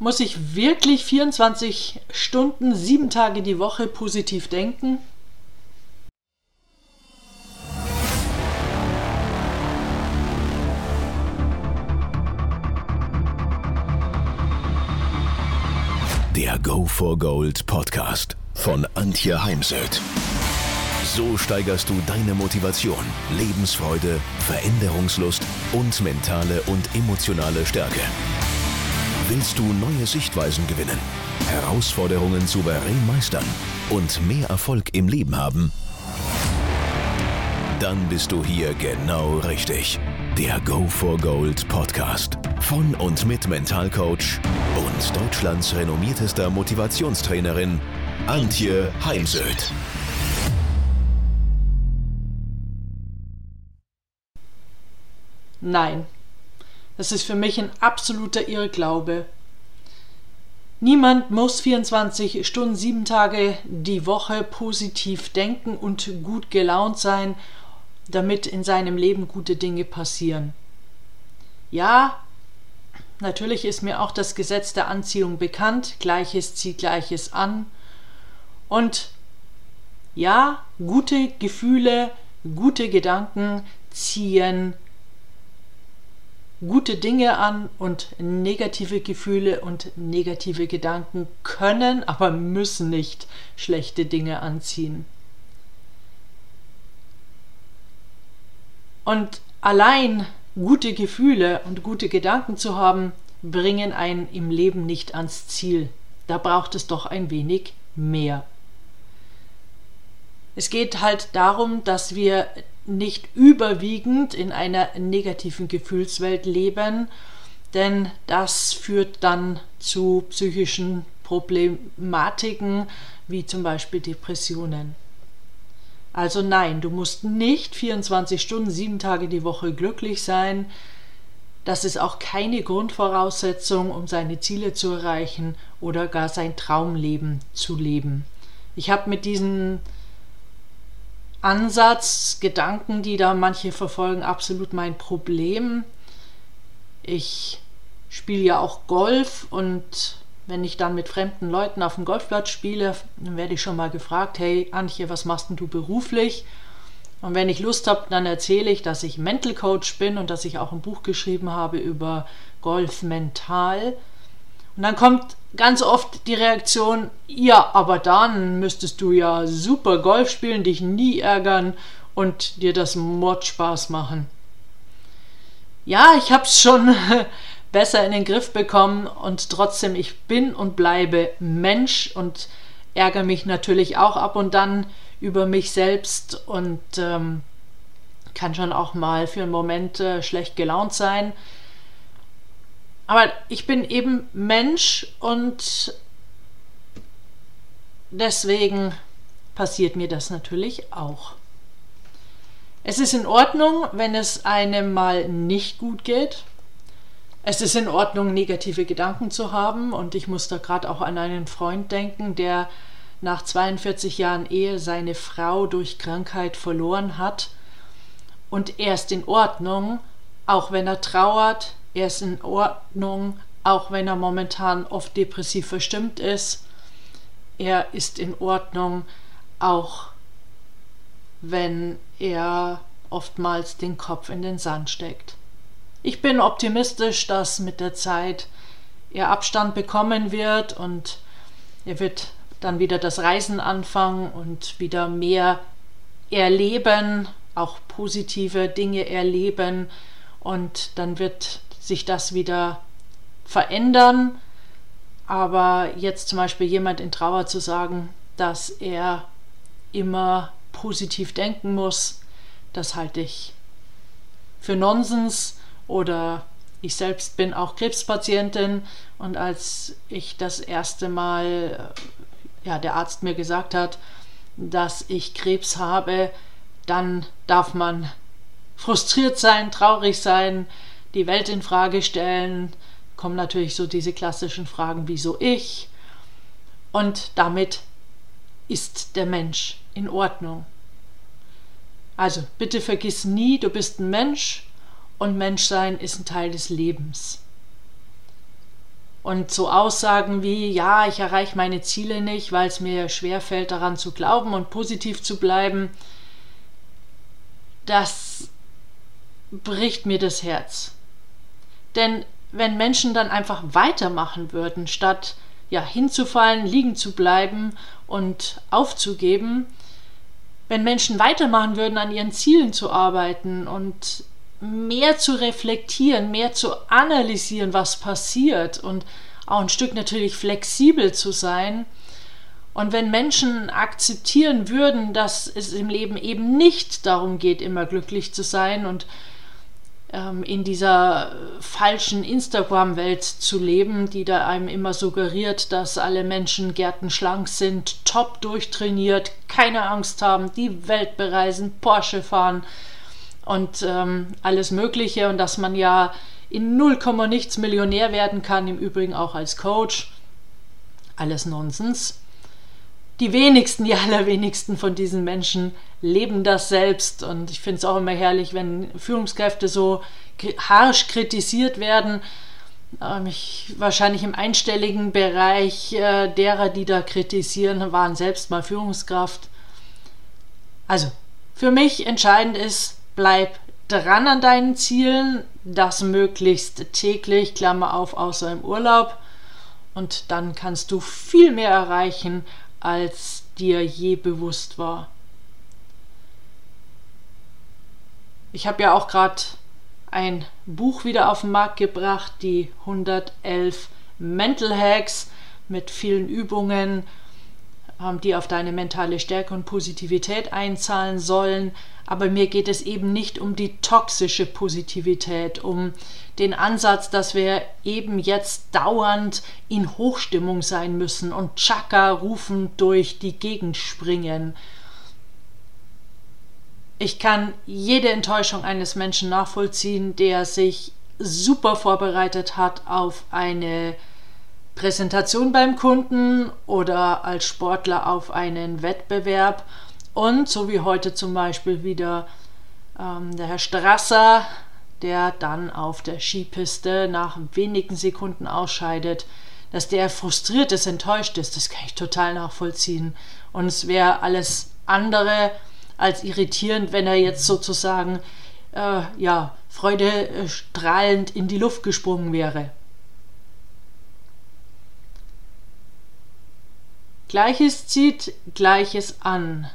Muss ich wirklich 24 Stunden, sieben Tage die Woche positiv denken? Der Go for Gold Podcast von Antje Heimsöth. So steigerst du deine Motivation, Lebensfreude, Veränderungslust und mentale und emotionale Stärke. Willst du neue Sichtweisen gewinnen, Herausforderungen souverän meistern und mehr Erfolg im Leben haben? Dann bist du hier genau richtig. Der Go for Gold Podcast von und mit Mentalcoach und Deutschlands renommiertester Motivationstrainerin Antje Heimsöth. Nein, das ist für mich ein absoluter Irrglaube. Niemand muss 24 Stunden, sieben Tage die Woche positiv denken und gut gelaunt sein, damit in seinem Leben gute Dinge passieren. Ja, natürlich ist mir auch das Gesetz der Anziehung bekannt, Gleiches zieht Gleiches an. Und ja, gute Gefühle, gute Gedanken ziehen gute Dinge an und negative Gefühle und negative Gedanken können, aber müssen nicht schlechte Dinge anziehen. Und allein gute Gefühle und gute Gedanken zu haben, bringen einen im Leben nicht ans Ziel. Da braucht es doch ein wenig mehr. Es geht halt darum, dass wir nicht überwiegend in einer negativen Gefühlswelt leben, denn das führt dann zu psychischen Problematiken wie zum Beispiel Depressionen. Also nein, du musst nicht 24 Stunden, sieben Tage die Woche glücklich sein. Das ist auch keine Grundvoraussetzung, um seine Ziele zu erreichen oder gar sein Traumleben zu leben. Ich habe mit diesen Ansatz, Gedanken, die da manche verfolgen, absolut mein Problem. Ich spiele ja auch Golf und wenn ich dann mit fremden Leuten auf dem Golfplatz spiele, dann werde ich schon mal gefragt, hey Antje, was machst denn du beruflich? Und wenn ich Lust habe, dann erzähle ich, dass ich Mental Coach bin und dass ich auch ein Buch geschrieben habe über Golf mental. Und dann kommt ganz oft die Reaktion, ja, aber dann müsstest du ja super Golf spielen, dich nie ärgern und dir das Mordspaß machen. Ja, ich habe es schon besser in den Griff bekommen und trotzdem, ich bin und bleibe Mensch und ärgere mich natürlich auch ab und dann über mich selbst und ähm, kann schon auch mal für einen Moment äh, schlecht gelaunt sein. Aber ich bin eben Mensch und deswegen passiert mir das natürlich auch. Es ist in Ordnung, wenn es einem mal nicht gut geht. Es ist in Ordnung, negative Gedanken zu haben und ich muss da gerade auch an einen Freund denken, der nach 42 Jahren Ehe seine Frau durch Krankheit verloren hat. Und er ist in Ordnung, auch wenn er trauert, er ist in Ordnung, auch wenn er momentan oft depressiv verstimmt ist. Er ist in Ordnung, auch wenn er oftmals den Kopf in den Sand steckt. Ich bin optimistisch, dass mit der Zeit er Abstand bekommen wird und er wird dann wieder das Reisen anfangen und wieder mehr erleben, auch positive Dinge erleben und dann wird sich das wieder verändern. Aber jetzt zum Beispiel jemand in Trauer zu sagen, dass er immer positiv denken muss, das halte ich für Nonsens. Oder ich selbst bin auch Krebspatientin und als ich das erste Mal, ja, der Arzt mir gesagt hat, dass ich Krebs habe, dann darf man frustriert sein, traurig sein, die Welt in Frage stellen, kommen natürlich so diese klassischen Fragen, wieso ich? Und damit ist der Mensch in Ordnung. Also bitte vergiss nie, du bist ein Mensch und Menschsein ist ein Teil des Lebens. Und so Aussagen wie, ja, ich erreiche meine Ziele nicht, weil es mir schwerfällt, daran zu glauben und positiv zu bleiben, das bricht mir das Herz. Denn wenn Menschen dann einfach weitermachen würden, statt ja hinzufallen, liegen zu bleiben und aufzugeben, wenn Menschen weitermachen würden, an ihren Zielen zu arbeiten und mehr zu reflektieren, mehr zu analysieren, was passiert und auch ein Stück natürlich flexibel zu sein. Und wenn Menschen akzeptieren würden, dass es im Leben eben nicht darum geht, immer glücklich zu sein und in dieser falschen Instagram-Welt zu leben, die da einem immer suggeriert, dass alle Menschen gärtenschlank sind, top durchtrainiert, keine Angst haben, die Welt bereisen, Porsche fahren und ähm, alles Mögliche und dass man ja in 0, nichts Millionär werden kann, im Übrigen auch als Coach. Alles Nonsens. Die wenigsten, die allerwenigsten von diesen Menschen leben das selbst. Und ich finde es auch immer herrlich, wenn Führungskräfte so harsch kritisiert werden. Ähm, ich, wahrscheinlich im einstelligen Bereich äh, derer, die da kritisieren, waren selbst mal Führungskraft. Also, für mich entscheidend ist, bleib dran an deinen Zielen, das möglichst täglich, Klammer auf, außer im Urlaub. Und dann kannst du viel mehr erreichen, als dir je bewusst war. Ich habe ja auch gerade ein Buch wieder auf den Markt gebracht, die 111 Mental Hacks mit vielen Übungen, die auf deine mentale Stärke und Positivität einzahlen sollen. Aber mir geht es eben nicht um die toxische Positivität, um den Ansatz, dass wir eben jetzt dauernd in Hochstimmung sein müssen und Chaka rufen durch die Gegend springen. Ich kann jede Enttäuschung eines Menschen nachvollziehen, der sich super vorbereitet hat auf eine Präsentation beim Kunden oder als Sportler auf einen Wettbewerb und so wie heute zum Beispiel wieder ähm, der Herr Strasser, der dann auf der Skipiste nach wenigen Sekunden ausscheidet, dass der frustriert ist, enttäuscht ist, das kann ich total nachvollziehen. Und es wäre alles andere als irritierend, wenn er jetzt sozusagen äh, ja, freudestrahlend in die Luft gesprungen wäre. Gleiches zieht Gleiches an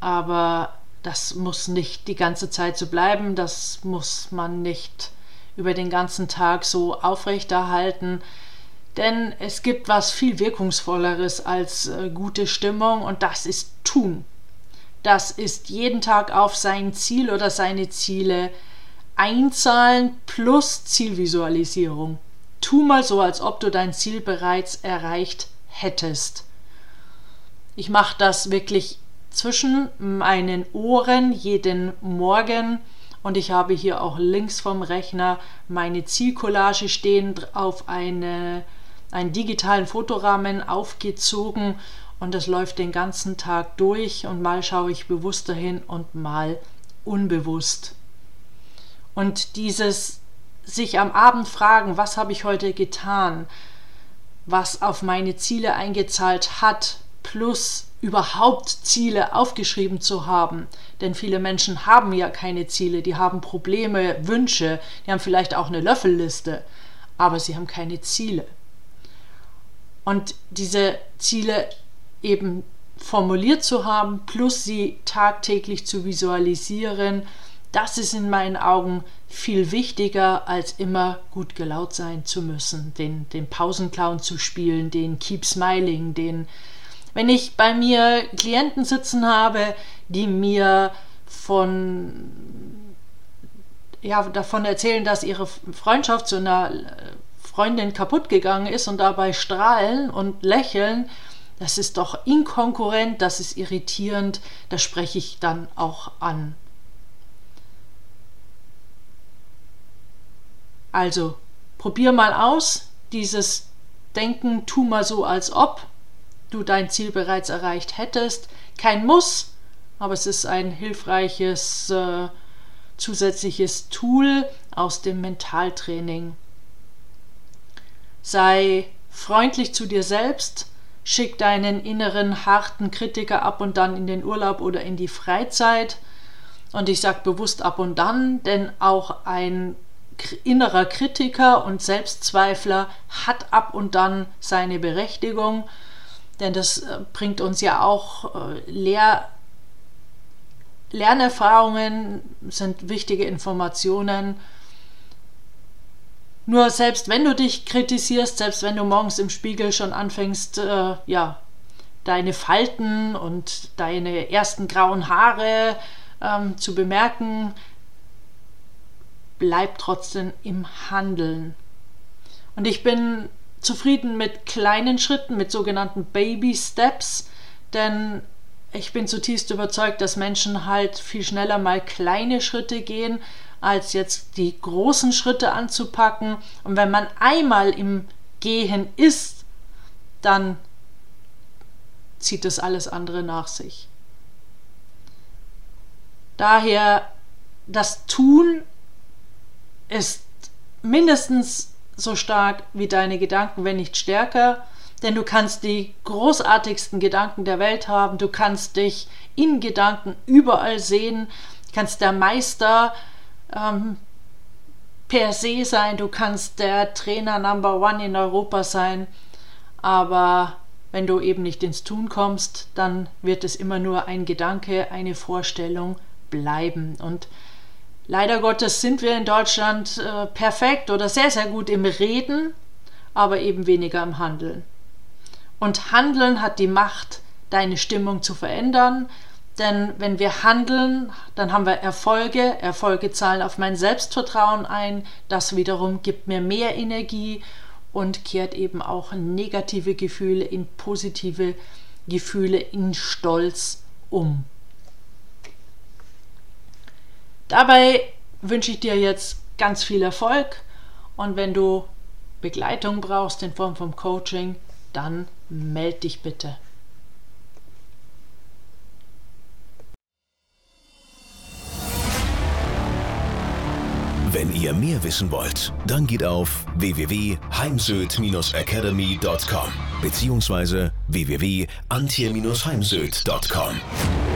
aber das muss nicht die ganze Zeit so bleiben, das muss man nicht über den ganzen Tag so aufrechterhalten, denn es gibt was viel wirkungsvolleres als äh, gute Stimmung und das ist tun. Das ist jeden Tag auf sein Ziel oder seine Ziele einzahlen plus Zielvisualisierung. Tu mal so, als ob du dein Ziel bereits erreicht hättest. Ich mache das wirklich zwischen meinen Ohren jeden Morgen und ich habe hier auch links vom Rechner meine Zielcollage stehen auf eine, einen digitalen Fotorahmen aufgezogen und das läuft den ganzen Tag durch und mal schaue ich bewusst dahin und mal unbewusst. Und dieses sich am Abend fragen, was habe ich heute getan, was auf meine Ziele eingezahlt hat, plus überhaupt Ziele aufgeschrieben zu haben. Denn viele Menschen haben ja keine Ziele, die haben Probleme, Wünsche, die haben vielleicht auch eine Löffelliste, aber sie haben keine Ziele. Und diese Ziele eben formuliert zu haben, plus sie tagtäglich zu visualisieren, das ist in meinen Augen viel wichtiger, als immer gut gelaunt sein zu müssen, den, den Pausenclown zu spielen, den Keep Smiling, den wenn ich bei mir Klienten sitzen habe, die mir von ja, davon erzählen, dass ihre Freundschaft zu einer Freundin kaputt gegangen ist und dabei strahlen und lächeln, das ist doch inkonkurrent, das ist irritierend, das spreche ich dann auch an. Also, probier mal aus, dieses Denken, tu mal so, als ob, du dein Ziel bereits erreicht hättest. Kein Muss, aber es ist ein hilfreiches äh, zusätzliches Tool aus dem Mentaltraining. Sei freundlich zu dir selbst, schick deinen inneren harten Kritiker ab und dann in den Urlaub oder in die Freizeit. Und ich sage bewusst ab und dann, denn auch ein innerer Kritiker und Selbstzweifler hat ab und dann seine Berechtigung, denn das äh, bringt uns ja auch äh, Lehr Lernerfahrungen, sind wichtige Informationen. Nur selbst wenn du dich kritisierst, selbst wenn du morgens im Spiegel schon anfängst, äh, ja, deine Falten und deine ersten grauen Haare ähm, zu bemerken, bleib trotzdem im Handeln. Und ich bin zufrieden mit kleinen Schritten, mit sogenannten Baby Steps, denn ich bin zutiefst überzeugt, dass Menschen halt viel schneller mal kleine Schritte gehen, als jetzt die großen Schritte anzupacken. Und wenn man einmal im Gehen ist, dann zieht das alles andere nach sich. Daher das Tun ist mindestens so stark wie deine Gedanken, wenn nicht stärker. Denn du kannst die großartigsten Gedanken der Welt haben, du kannst dich in Gedanken überall sehen, kannst der Meister ähm, per se sein, du kannst der Trainer Number One in Europa sein, aber wenn du eben nicht ins Tun kommst, dann wird es immer nur ein Gedanke, eine Vorstellung bleiben. Und Leider Gottes sind wir in Deutschland äh, perfekt oder sehr, sehr gut im Reden, aber eben weniger im Handeln. Und Handeln hat die Macht, deine Stimmung zu verändern, denn wenn wir handeln, dann haben wir Erfolge, Erfolge zahlen auf mein Selbstvertrauen ein, das wiederum gibt mir mehr Energie und kehrt eben auch negative Gefühle in positive Gefühle, in Stolz um. Dabei wünsche ich dir jetzt ganz viel Erfolg und wenn du Begleitung brauchst in Form von Coaching, dann melde dich bitte. Wenn ihr mehr wissen wollt, dann geht auf www.heimsöd-academy.com bzw. www.antje-heimsöd.com.